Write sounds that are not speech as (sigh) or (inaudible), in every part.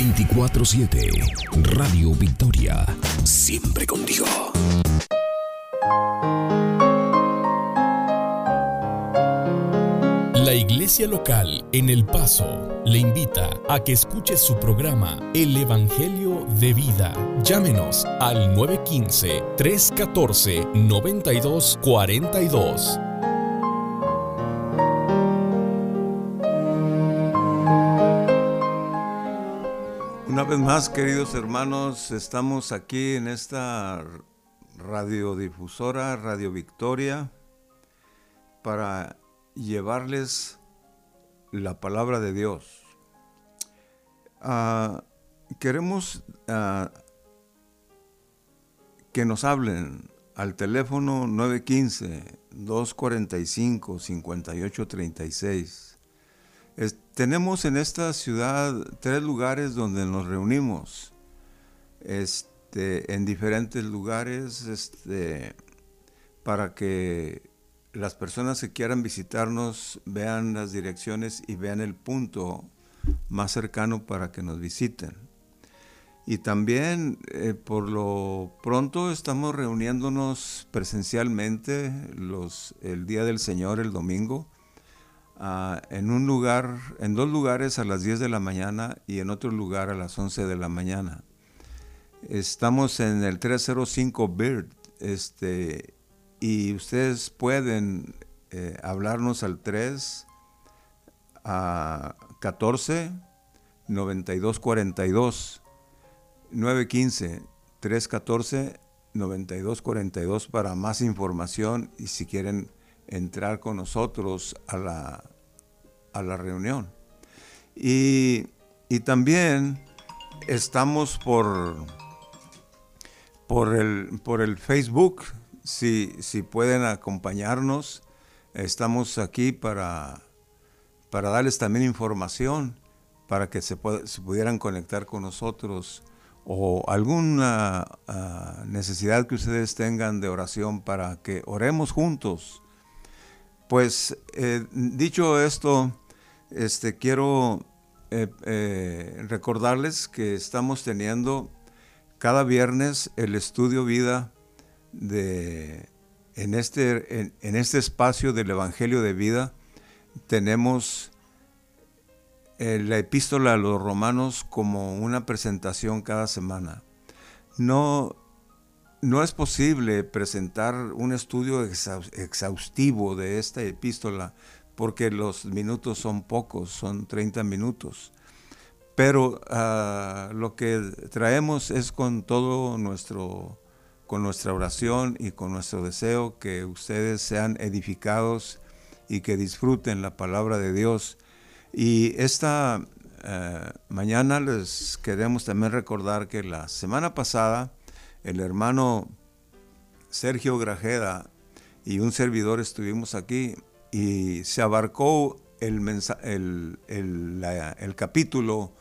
24-7. Radio Victoria. Siempre contigo. La iglesia local en El Paso le invita a que escuche su programa El Evangelio de Vida. Llámenos al 915-314-9242. Vez más, queridos hermanos, estamos aquí en esta radiodifusora, Radio Victoria, para llevarles la palabra de Dios. Ah, queremos ah, que nos hablen al teléfono 915-245-5836 tenemos en esta ciudad tres lugares donde nos reunimos, este, en diferentes lugares, este, para que las personas que quieran visitarnos vean las direcciones y vean el punto más cercano para que nos visiten. Y también eh, por lo pronto estamos reuniéndonos presencialmente los, el Día del Señor, el domingo, Ah, en un lugar, en dos lugares a las 10 de la mañana y en otro lugar a las 11 de la mañana. Estamos en el 305 Bird, este, y ustedes pueden eh, hablarnos al 3 a 14 92 42 915 314 92 42 para más información y si quieren entrar con nosotros a la, a la reunión. Y, también estamos por, por, el, por el Facebook, si, si pueden acompañarnos, estamos aquí para, para darles también información, para que se, se pudieran conectar con nosotros o alguna ah, necesidad que ustedes tengan de oración para que oremos juntos pues eh, dicho esto, este, quiero eh, eh, recordarles que estamos teniendo cada viernes el estudio vida de, en, este, en, este espacio del Evangelio de vida. Tenemos la epístola a los romanos como una presentación cada semana. No, no es posible presentar un estudio exhaustivo de esta epístola porque los minutos son pocos, son 30 minutos. Pero ah, lo que traemos es con todo nuestro, con nuestra oración y con nuestro deseo que ustedes sean edificados y que disfruten la palabra de Dios. Y esta eh, mañana les queremos también recordar que la semana pasada el hermano Sergio Grajeda y un servidor estuvimos aquí y se abarcó el, el, capítulo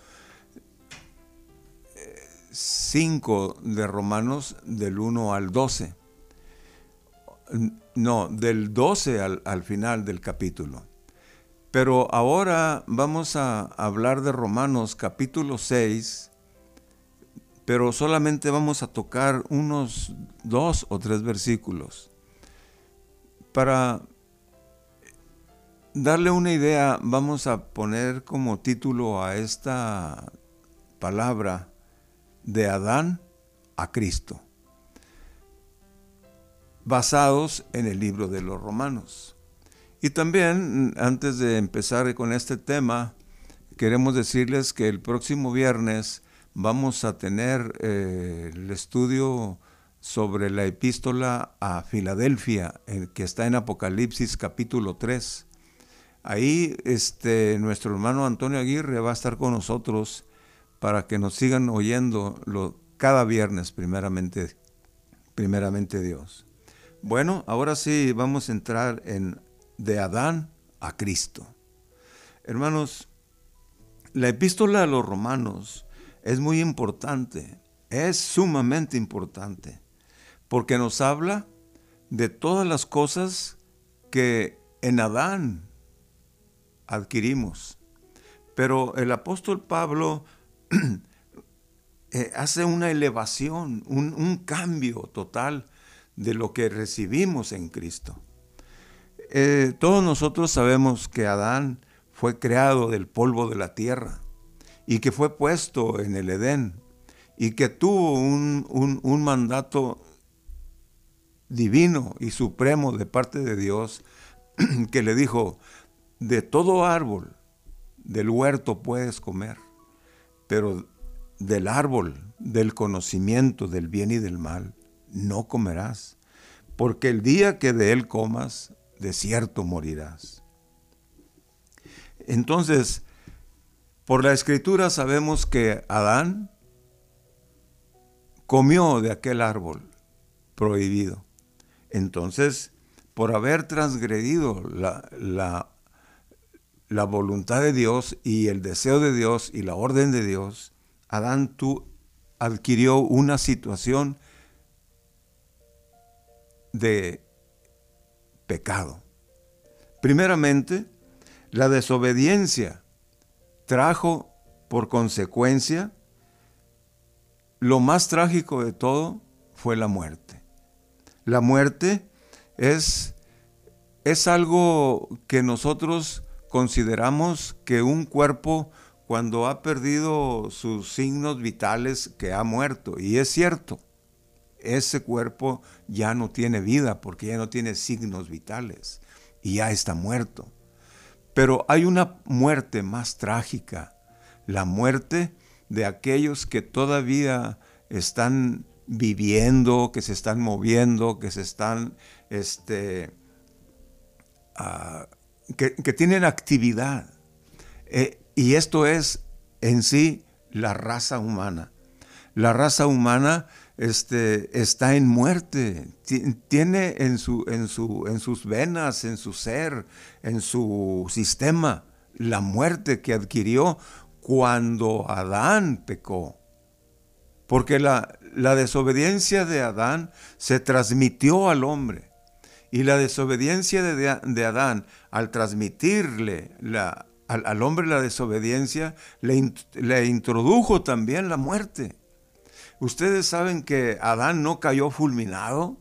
5 eh, de Romanos del 1 al 12. No, del 12 al, al final del capítulo. Pero ahora vamos a hablar de Romanos capítulo 6, pero solamente vamos a tocar unos dos o tres versículos. Para darle una idea, vamos a poner como título a esta palabra de Adán a Cristo, basados en el libro de los Romanos. Y también, antes de empezar con este tema, queremos decirles que el próximo viernes vamos a tener eh, el estudio sobre la epístola a Filadelfia, que está en Apocalipsis capítulo 3. Ahí este, nuestro hermano Antonio Aguirre va a estar con nosotros para que nos sigan oyendo cada viernes, primeramente, primeramente Dios. Bueno, ahora sí vamos a entrar en de Adán a Cristo. Hermanos, la epístola a los romanos es muy importante, es sumamente importante, porque nos habla de todas las cosas que en Adán adquirimos. Pero el apóstol Pablo (clears throat) eh, hace una elevación, un, cambio total de lo que recibimos en Cristo. Eh, todos nosotros sabemos que Adán fue creado del polvo de la tierra y que fue puesto en el Edén y que tuvo un, un mandato divino y supremo de parte de Dios (clears throat) que le dijo, de todo árbol del huerto puedes comer, pero del árbol del conocimiento del bien y del mal no comerás, porque el día que de él comas, de cierto morirás. Entonces, por la escritura sabemos que Adán comió de aquel árbol prohibido. Entonces, por haber transgredido la, la, la, voluntad de Dios y el deseo de Dios y la orden de Dios, Adán tú adquirió una situación de pecado. Primeramente, la desobediencia trajo por consecuencia, lo más trágico de todo fue la muerte. La muerte es, es algo que nosotros consideramos que un cuerpo cuando ha perdido sus signos vitales que ha muerto. Y es cierto, ese cuerpo ya no tiene vida porque ya no tiene signos vitales y ya está muerto. Pero hay una muerte más trágica, la muerte de aquellos que todavía están viviendo, que se están moviendo, que se están, este, ah, que, tienen actividad. Eh, y esto es en sí la raza humana. La raza humana este, está en muerte, tiene en, su, en, su, en sus venas, en su ser, en su sistema, la muerte que adquirió cuando Adán pecó. Porque la, la desobediencia de Adán se transmitió al hombre. Y la desobediencia de, de Adán, al transmitirle la, al, hombre la desobediencia, le, le introdujo también la muerte. Ustedes saben que Adán no cayó fulminado,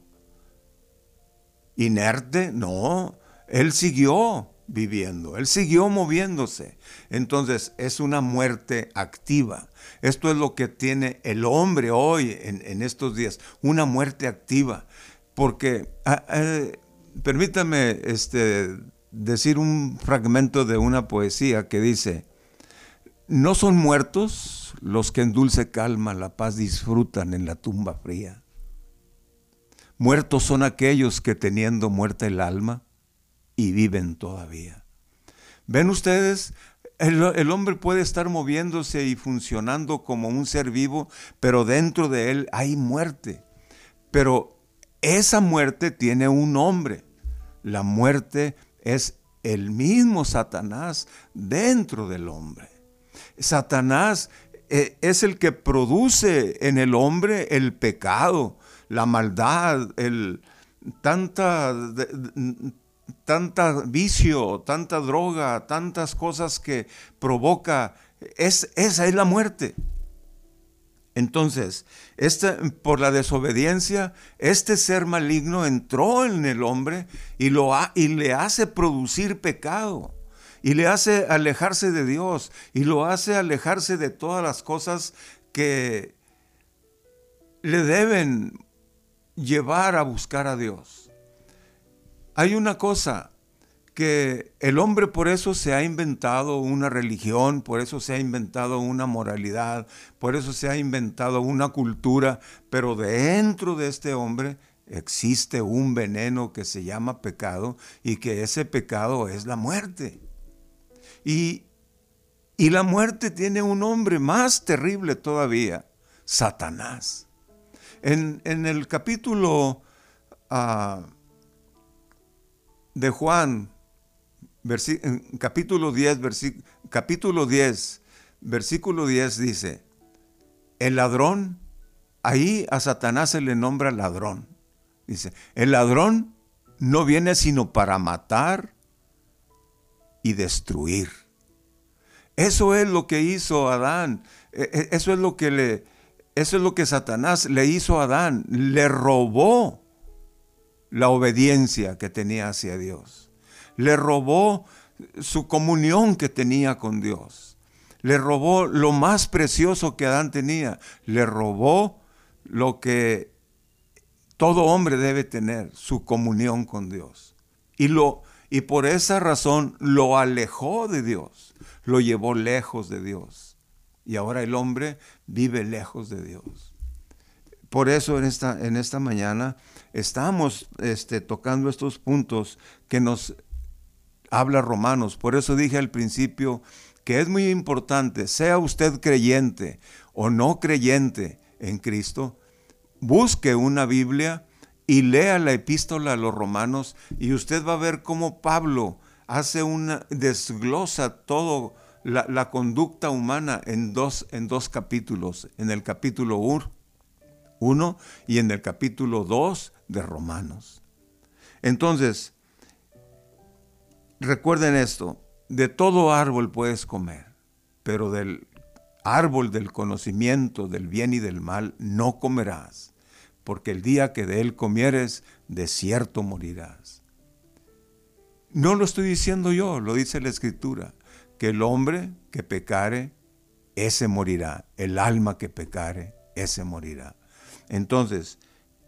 inerte, no, él siguió viviendo, él siguió moviéndose. Entonces es una muerte activa. Esto es lo que tiene el hombre hoy en, estos días, una muerte activa. Porque, ah, eh, permítame este, decir un fragmento de una poesía que dice, no son muertos los que en dulce calma la paz disfrutan en la tumba fría. Muertos son aquellos que teniendo muerta el alma y viven todavía. ¿Ven ustedes? El, el, hombre puede estar moviéndose y funcionando como un ser vivo, pero dentro de él hay muerte. Pero esa muerte tiene un nombre. La muerte es el mismo Satanás dentro del hombre. Satanás eh, es el que produce en el hombre el pecado, la maldad, el tanta, tanta vicio, tanta droga, tantas cosas que provoca. Es, esa es la muerte. Entonces, este, por la desobediencia, este ser maligno entró en el hombre y, lo y le hace producir pecado, y le hace alejarse de Dios, y lo hace alejarse de todas las cosas que le deben llevar a buscar a Dios. Hay una cosa, que el hombre por eso se ha inventado una religión, por eso se ha inventado una moralidad, por eso se ha inventado una cultura, pero dentro de este hombre existe un veneno que se llama pecado y que ese pecado es la muerte. Y, y la muerte tiene un nombre más terrible todavía, Satanás. En, el capítulo ah, de Juan, capítulo 10, capítulo 10, versículo 10 dice, el ladrón, ahí a Satanás se le nombra ladrón. Dice, el ladrón no viene sino para matar y destruir. Eso es lo que hizo Adán. E, e, eso es lo que eso es lo que Satanás le hizo a Adán, le robó la obediencia que tenía hacia Dios, le robó su comunión que tenía con Dios, le robó lo más precioso que Adán tenía, le robó lo que todo hombre debe tener, su comunión con Dios. Y, lo, y por esa razón lo alejó de Dios, lo llevó lejos de Dios. Y ahora el hombre vive lejos de Dios. Por eso en esta, en esta mañana estamos este, tocando estos puntos que nos habla Romanos. Por eso dije al principio que es muy importante, sea usted creyente o no creyente en Cristo, busque una Biblia y lea la epístola a los romanos y usted va a ver cómo Pablo hace una, desglosa todo la, conducta humana en dos, en dos capítulos, en el capítulo 1 y en el capítulo 2 de Romanos. Entonces, recuerden esto, de todo árbol puedes comer, pero del árbol del conocimiento del bien y del mal no comerás, porque el día que de él comieres, de cierto morirás. No lo estoy diciendo yo, lo dice la Escritura, que el hombre que pecare, ese morirá, el alma que pecare, ese morirá. Entonces,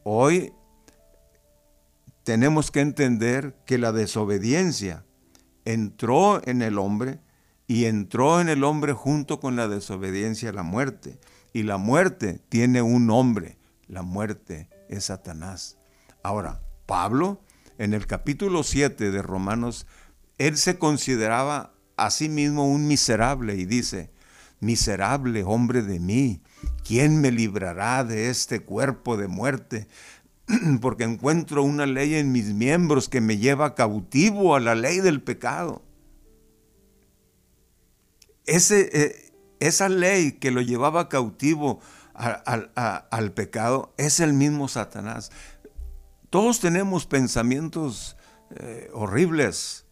hoy tenemos que entender que la desobediencia entró en el hombre y entró en el hombre junto con la desobediencia la muerte. Y la muerte tiene un nombre, la muerte es Satanás. Ahora, Pablo, en el capítulo 7 de Romanos, él se consideraba a sí mismo un miserable y dice, miserable hombre de mí, ¿quién me librará de este cuerpo de muerte? (clears throat) Porque encuentro una ley en mis miembros que me lleva cautivo a la ley del pecado. Eh, esa ley que lo llevaba cautivo al pecado es el mismo Satanás. Todos tenemos pensamientos eh, horribles,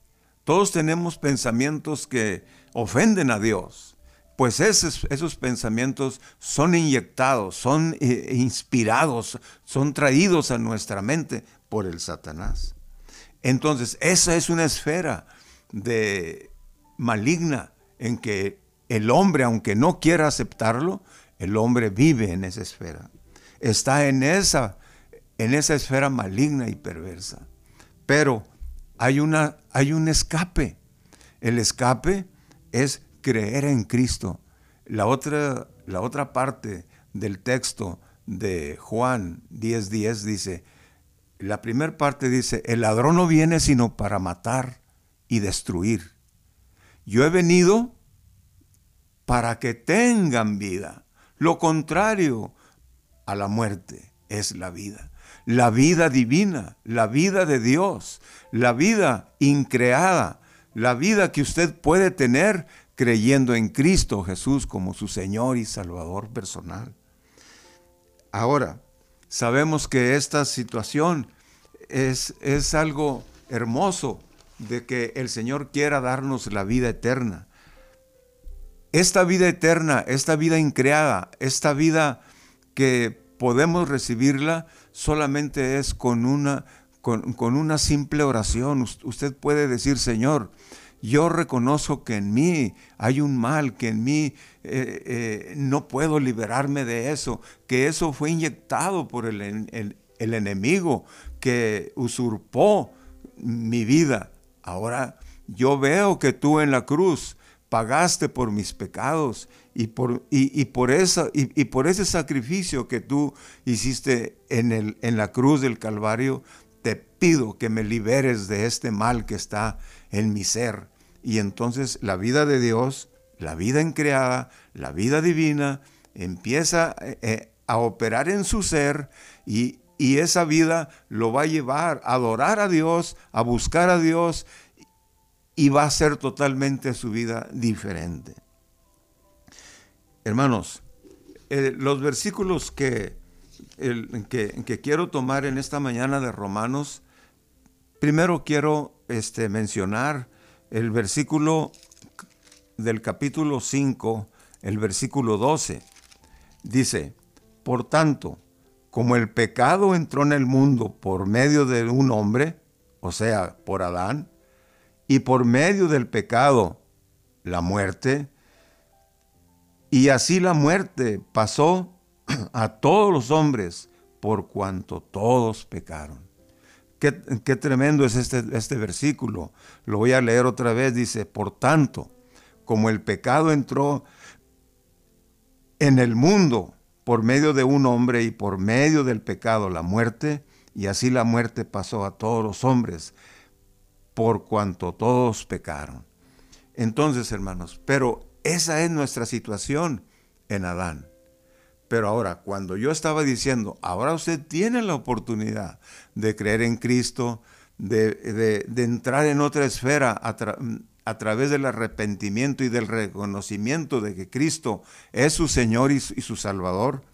todos tenemos pensamientos que ofenden a Dios. Pues esos, esos pensamientos son inyectados, son eh, inspirados, son traídos a nuestra mente por el Satanás. Entonces, esa es una esfera de maligna en que el hombre, aunque no quiera aceptarlo, el hombre vive en esa esfera. Está en esa, en esa esfera maligna y perversa. Pero hay, una, hay un escape. El escape es creer en Cristo. La otra, la otra parte del texto de Juan 10:10 10 dice, la primera parte dice, el ladrón no viene sino para matar y destruir. Yo he venido para que tengan vida. Lo contrario a la muerte es la vida. La vida divina, la vida de Dios, la vida increada, la vida que usted puede tener creyendo en Cristo Jesús como su Señor y Salvador personal. Ahora, sabemos que esta situación es, es algo hermoso de que el Señor quiera darnos la vida eterna esta vida eterna, esta vida increada, esta vida que podemos recibirla solamente es con una, con, una simple oración. Usted puede decir, Señor, yo reconozco que en mí hay un mal, que en mí eh, eh, no puedo liberarme de eso, que eso fue inyectado por el, el enemigo que usurpó mi vida. Ahora yo veo que tú en la cruz pagaste por mis pecados y por, y, por, esa, y, por ese sacrificio que tú hiciste en, el, en la cruz del Calvario, te pido que me liberes de este mal que está en mi ser. Y entonces la vida de Dios, la vida encreada, la vida divina, empieza eh, eh, a operar en su ser y, y esa vida lo va a llevar a adorar a Dios, a buscar a Dios y va a ser totalmente su vida diferente. Hermanos, eh, los versículos que, que, quiero tomar en esta mañana de Romanos, primero quiero este, mencionar el versículo del capítulo 5, el versículo 12. Dice, Por tanto, como el pecado entró en el mundo por medio de un hombre, o sea, por Adán, y por medio del pecado la muerte, y así la muerte pasó (clears throat) a todos los hombres por cuanto todos pecaron. Qué, tremendo es este, este versículo. Lo voy a leer otra vez. Dice, por tanto, como el pecado entró en el mundo por medio de un hombre y por medio del pecado la muerte, y así la muerte pasó a todos los hombres, por cuanto todos pecaron. Entonces, hermanos, pero esa es nuestra situación en Adán. Pero ahora, cuando yo estaba diciendo, ahora usted tiene la oportunidad de creer en Cristo, de, entrar en otra esfera a, través del arrepentimiento y del reconocimiento de que Cristo es su Señor y su Salvador,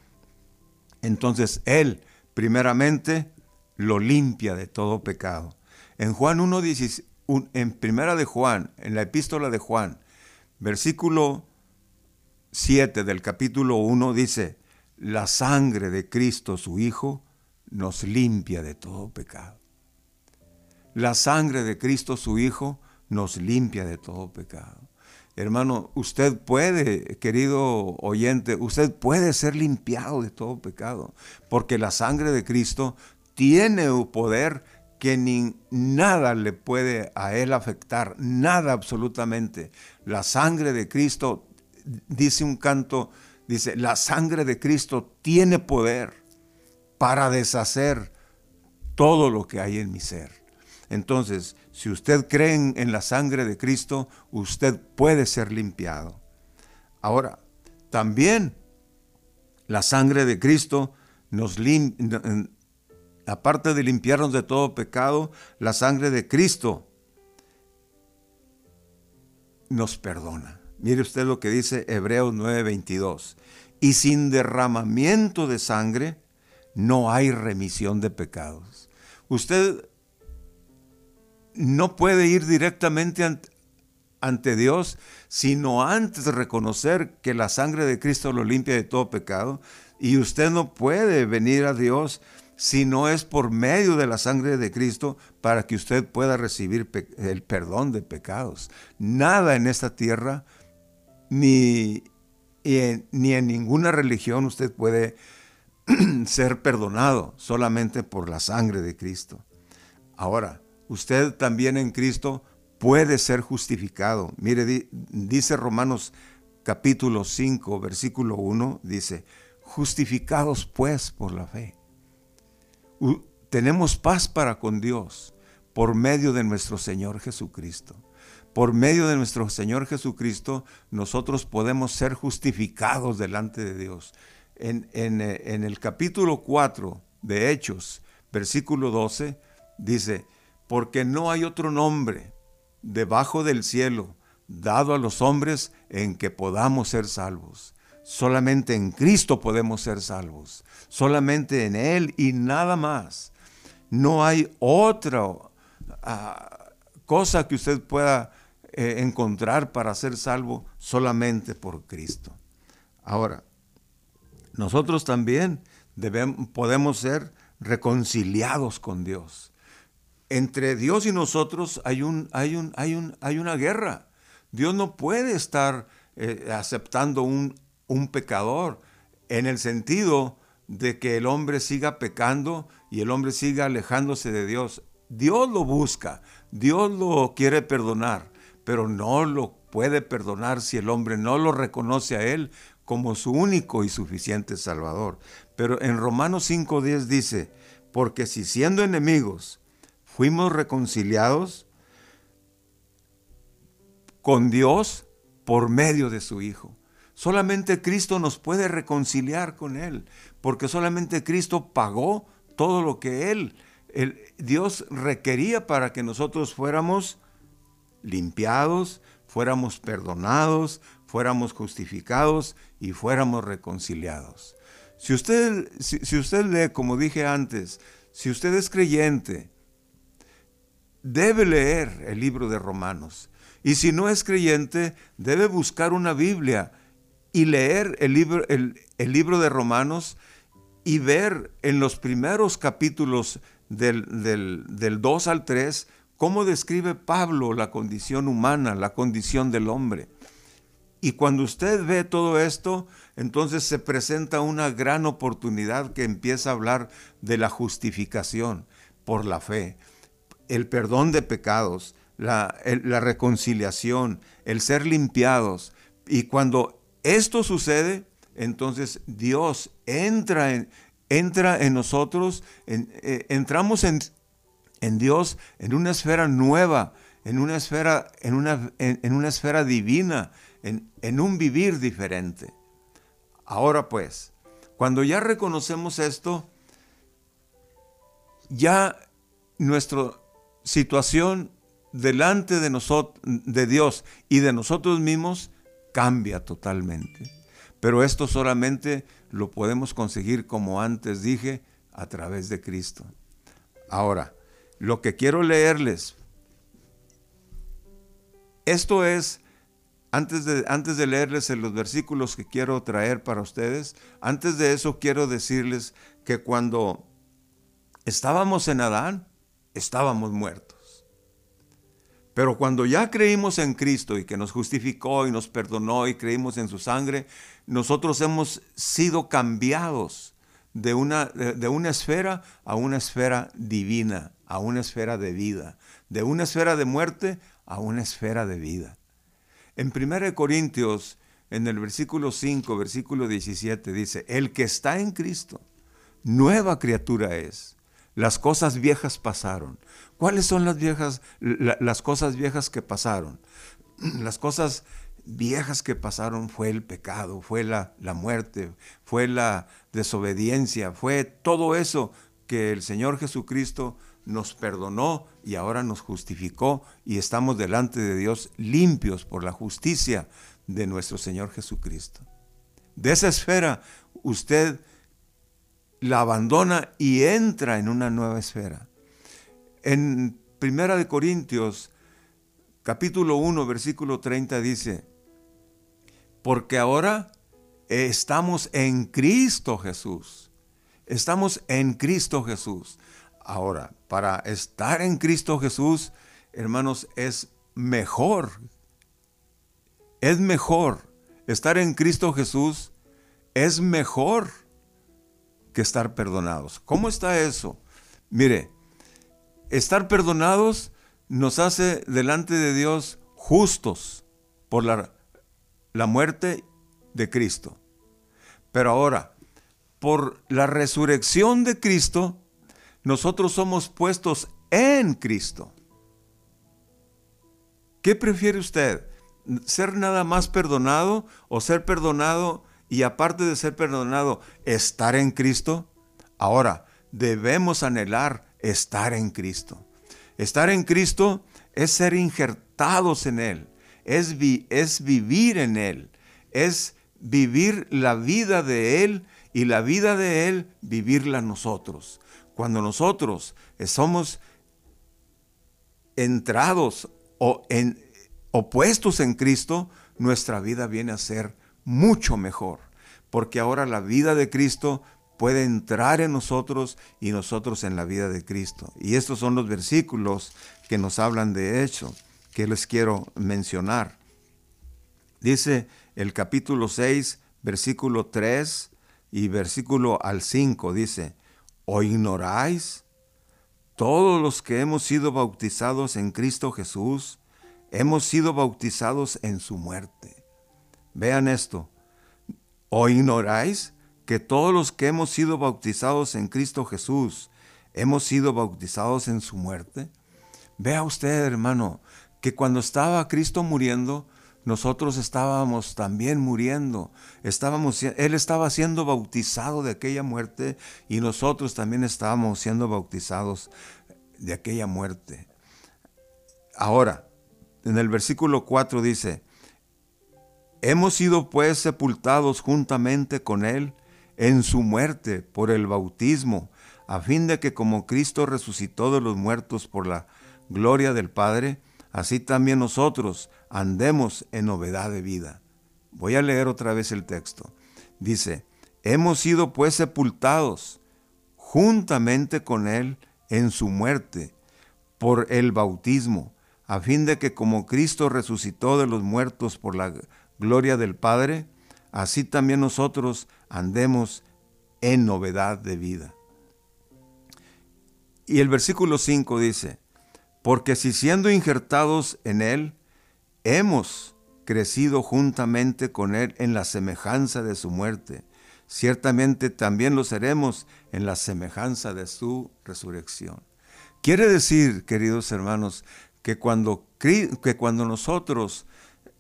entonces Él, primeramente, lo limpia de todo pecado. En Juan 1, en primera de Juan, en la epístola de Juan, versículo 7 del capítulo 1 dice, la sangre de Cristo su Hijo nos limpia de todo pecado. La sangre de Cristo su Hijo nos limpia de todo pecado. Hermano, usted puede, querido oyente, usted puede ser limpiado de todo pecado, porque la sangre de Cristo tiene poder que ni nada le puede a él afectar, nada absolutamente. La sangre de Cristo, dice un canto, Dice, la sangre de Cristo tiene poder para deshacer todo lo que hay en mi ser. Entonces, si usted cree en, la sangre de Cristo, usted puede ser limpiado. Ahora, también la sangre de Cristo nos limpia, aparte de limpiarnos de todo pecado, la sangre de Cristo nos perdona. Mire usted lo que dice Hebreos 9:22. Y sin derramamiento de sangre no hay remisión de pecados. Usted no puede ir directamente ante, Dios, sino antes de reconocer que la sangre de Cristo lo limpia de todo pecado. Y usted no puede venir a Dios si no es por medio de la sangre de Cristo para que usted pueda recibir el perdón de pecados. Nada en esta tierra ni, en, ni en ninguna religión usted puede (clears throat) ser perdonado solamente por la sangre de Cristo. Ahora, usted también en Cristo puede ser justificado. Mire, dice Romanos capítulo 5, versículo 1, dice, justificados pues por la fe. Tenemos paz para con Dios por medio de nuestro Señor Jesucristo por medio de nuestro Señor Jesucristo, nosotros podemos ser justificados delante de Dios. En, eh, el capítulo 4 de Hechos, versículo 12, dice, porque no hay otro nombre debajo del cielo dado a los hombres en que podamos ser salvos. Solamente en Cristo podemos ser salvos. Solamente en Él y nada más. No hay otra ah, cosa que usted pueda eh, encontrar para ser salvo solamente por Cristo. Ahora, nosotros también debemos, podemos ser reconciliados con Dios. Entre Dios y nosotros hay, un, hay, un, hay, un, hay una guerra. Dios no puede estar eh, aceptando un, un pecador en el sentido de que el hombre siga pecando y el hombre siga alejándose de Dios. Dios lo busca, Dios lo quiere perdonar, pero no lo puede perdonar si el hombre no lo reconoce a Él como su único y suficiente Salvador. Pero en Romanos 5.10 dice, porque si siendo enemigos fuimos reconciliados con Dios por medio de su Hijo. Solamente Cristo nos puede reconciliar con Él, porque solamente Cristo pagó todo lo que Él, Dios requería para que nosotros fuéramos limpiados, fuéramos perdonados, fuéramos justificados y fuéramos reconciliados. Si usted, si, usted lee, como dije antes, si usted es creyente, debe leer el libro de Romanos. Y si no es creyente, debe buscar una Biblia y leer el libro, el libro de Romanos y ver en los primeros capítulos del, del 2 al 3 cómo describe Pablo la condición humana, la condición del hombre. Y cuando usted ve todo esto, entonces se presenta una gran oportunidad que empieza a hablar de la justificación por la fe, el perdón de pecados, la, la reconciliación, el ser limpiados. Y cuando esto sucede, entonces Dios entra en, entra en nosotros, eh, entramos en, en, Dios en una esfera nueva, en una esfera, en una, en, una esfera divina, en, en un vivir diferente. Ahora pues, cuando ya reconocemos esto, ya nuestra situación delante de nosotros, de Dios y de nosotros mismos cambia totalmente. Pero esto solamente lo podemos conseguir, como antes dije, a través de Cristo. Ahora, lo que quiero leerles, esto es, antes de, antes de leerles los versículos que quiero traer para ustedes, antes de eso quiero decirles que cuando estábamos en Adán, estábamos muertos. Pero cuando ya creímos en Cristo y que nos justificó y nos perdonó y creímos en su sangre, nosotros hemos sido cambiados de una, de, una esfera a una esfera divina, a una esfera de vida, de una esfera de muerte a una esfera de vida. En 1 Corintios, en el versículo 5, versículo 17, dice, el que está en Cristo, nueva criatura es. Las cosas viejas pasaron. ¿Cuáles son las viejas, las cosas viejas que pasaron? (clears throat) Las cosas viejas que pasaron fue el pecado, fue la, la muerte, fue la desobediencia, fue todo eso que el Señor Jesucristo nos perdonó y ahora nos justificó y estamos delante de Dios limpios por la justicia de nuestro Señor Jesucristo. De esa esfera usted la abandona y entra en una nueva esfera. En Primera de Corintios, capítulo 1, versículo 30 dice, porque ahora estamos en Cristo Jesús. Estamos en Cristo Jesús. Ahora, para estar en Cristo Jesús, hermanos, es mejor. Es mejor. Estar en Cristo Jesús es mejor que estar perdonados. ¿Cómo está eso? Mire, estar perdonados nos hace delante de Dios justos por la la muerte de Cristo. Pero ahora, por la resurrección de Cristo, nosotros somos puestos en Cristo. ¿Qué prefiere usted? ¿Ser nada más perdonado o ser perdonado y aparte de ser perdonado, estar en Cristo? Ahora, debemos anhelar estar en Cristo. Estar en Cristo es ser injertados en Él es, es vivir en Él, es vivir la vida de Él y la vida de Él vivirla nosotros. Cuando nosotros somos entrados o en, opuestos en Cristo, nuestra vida viene a ser mucho mejor, porque ahora la vida de Cristo puede entrar en nosotros y nosotros en la vida de Cristo. Y estos son los versículos que nos hablan de hecho que les quiero mencionar. Dice el capítulo 6, versículo 3 y versículo al 5, dice, ¿o ignoráis? Todos los que hemos sido bautizados en Cristo Jesús, hemos sido bautizados en su muerte. Vean esto, ¿o ignoráis que todos los que hemos sido bautizados en Cristo Jesús, hemos sido bautizados en su muerte? Vea usted, hermano, que cuando estaba Cristo muriendo, nosotros estábamos también muriendo. Estábamos, él estaba siendo bautizado de aquella muerte y nosotros también estábamos siendo bautizados de aquella muerte. Ahora, en el versículo 4 dice, hemos sido pues sepultados juntamente con él en su muerte por el bautismo, a fin de que como Cristo resucitó de los muertos por la gloria del Padre, así también nosotros andemos en novedad de vida. Voy a leer otra vez el texto. Dice, hemos sido pues sepultados juntamente con Él en su muerte por el bautismo, a fin de que como Cristo resucitó de los muertos por la gloria del Padre, así también nosotros andemos en novedad de vida. Y el versículo 5 dice, porque si siendo injertados en Él, hemos crecido juntamente con Él en la semejanza de su muerte, ciertamente también lo seremos en la semejanza de su resurrección. Quiere decir, queridos hermanos, que cuando, que cuando nosotros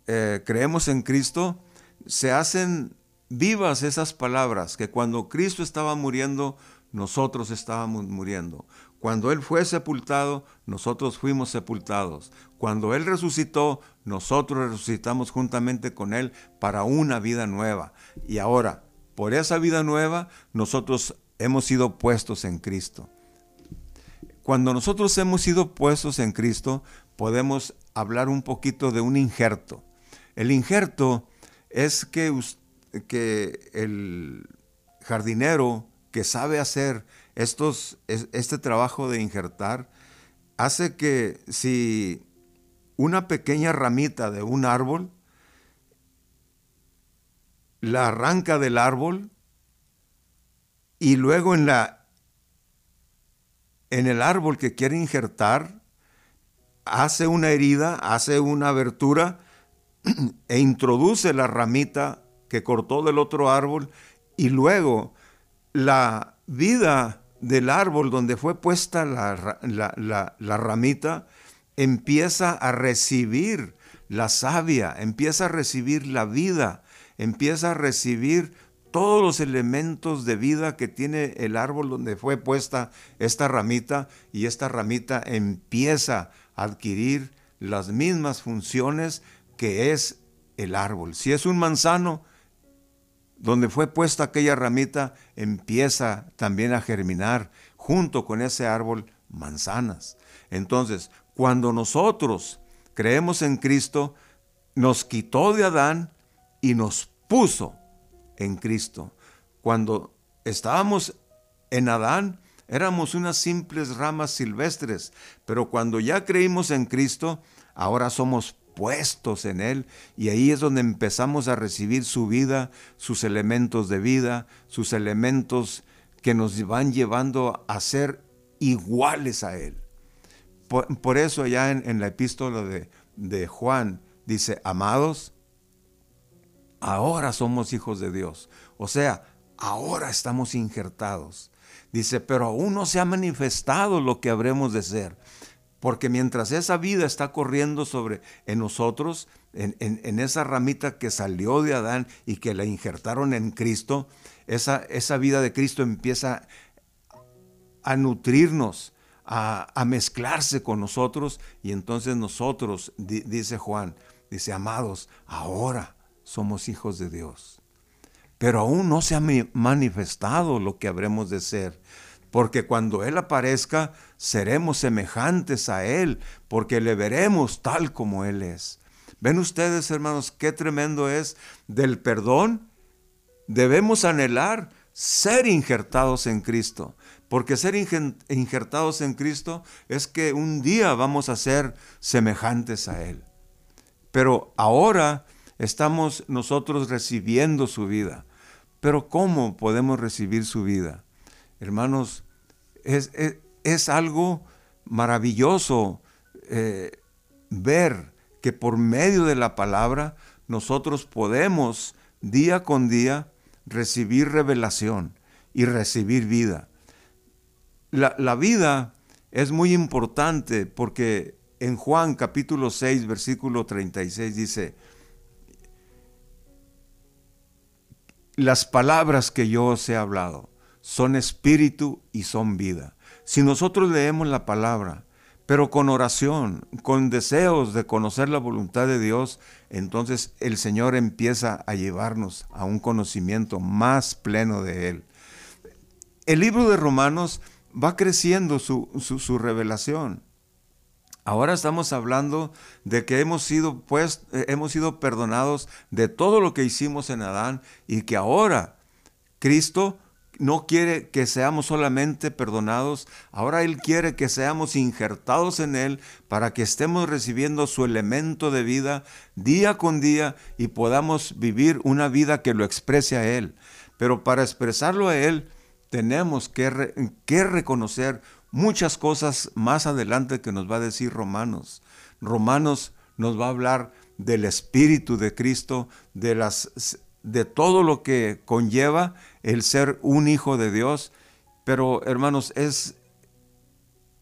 eh, creemos en Cristo, se hacen vivas esas palabras, que cuando Cristo estaba muriendo, nosotros estábamos muriendo. Cuando Él fue sepultado, nosotros fuimos sepultados. Cuando Él resucitó, nosotros resucitamos juntamente con Él para una vida nueva. Y ahora, por esa vida nueva, nosotros hemos sido puestos en Cristo. Cuando nosotros hemos sido puestos en Cristo, podemos hablar un poquito de un injerto. El injerto es que, el jardinero que sabe hacer este trabajo de injertar hace que si una pequeña ramita de un árbol la arranca del árbol y luego en la en el árbol que quiere injertar hace una herida, hace una abertura (clears throat) e introduce la ramita que cortó del otro árbol y luego la vida del árbol donde fue puesta la, ramita empieza a recibir la savia, empieza a recibir la vida, empieza a recibir todos los elementos de vida que tiene el árbol donde fue puesta esta ramita y esta ramita empieza a adquirir las mismas funciones que es el árbol. Si es un manzano, donde fue puesta aquella ramita, empieza también a germinar junto con ese árbol manzanas. Entonces, cuando nosotros creemos en Cristo, nos quitó de Adán y nos puso en Cristo. Cuando estábamos en Adán, éramos unas simples ramas silvestres, pero cuando ya creímos en Cristo, ahora somos puestos en Él y ahí es donde empezamos a recibir su vida, sus elementos de vida, sus elementos que nos van llevando a ser iguales a Él. Por, eso allá en, la epístola de, de Juan dice, amados, ahora somos hijos de Dios. O sea, ahora estamos injertados. Dice, pero aún no se ha manifestado lo que habremos de ser. Porque mientras esa vida está corriendo sobre en nosotros, en, esa ramita que salió de Adán y que la injertaron en Cristo, esa, esa vida de Cristo empieza a nutrirnos, a, mezclarse con nosotros y entonces nosotros, dice Juan, dice, amados, ahora somos hijos de Dios. Pero aún no se ha manifestado lo que habremos de ser porque cuando Él aparezca seremos semejantes a Él, porque le veremos tal como Él es. ¿Ven ustedes, hermanos, qué tremendo es del perdón? Debemos anhelar ser injertados en Cristo, porque ser injertados en Cristo es que un día vamos a ser semejantes a Él. Pero ahora estamos nosotros recibiendo su vida. Pero ¿cómo podemos recibir su vida? Hermanos, es, algo maravilloso eh, ver que por medio de la palabra nosotros podemos día con día recibir revelación y recibir vida. La, la, vida es muy importante porque en Juan capítulo 6, versículo 36 dice, las palabras que yo os he hablado son espíritu y son vida. Si nosotros leemos la palabra, pero con oración, con deseos de conocer la voluntad de Dios, entonces el Señor empieza a llevarnos a un conocimiento más pleno de Él. El libro de Romanos va creciendo su, revelación. Ahora estamos hablando de que hemos sido, pues, hemos sido perdonados de todo lo que hicimos en Adán y que ahora Cristo no quiere que seamos solamente perdonados, ahora Él quiere que seamos injertados en Él para que estemos recibiendo su elemento de vida día con día y podamos vivir una vida que lo exprese a Él. Pero para expresarlo a Él tenemos que, reconocer muchas cosas más adelante que nos va a decir Romanos. Romanos nos va a hablar del Espíritu de Cristo, de las de todo lo que conlleva el ser un hijo de Dios. Pero hermanos, es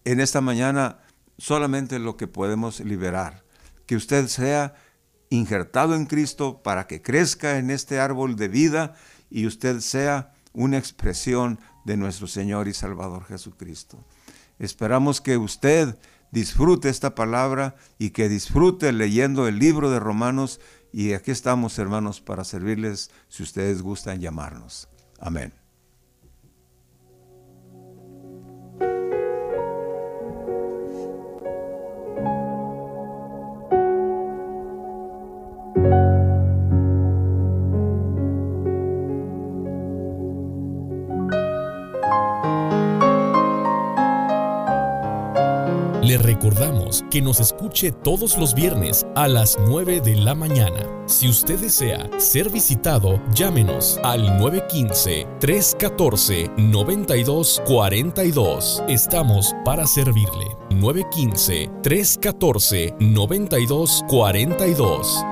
en esta mañana solamente lo que podemos liberar. Que usted sea injertado en Cristo para que crezca en este árbol de vida y usted sea una expresión de nuestro Señor y Salvador Jesucristo. Esperamos que usted disfrute esta palabra y que disfrute leyendo el libro de Romanos y aquí estamos, hermanos, para servirles si ustedes gustan llamarnos. Amén. Que nos escuche todos los viernes a las 9 de la mañana. Si usted desea ser visitado, llámenos al 915-314-9242. Estamos para servirle. 915-314-9242.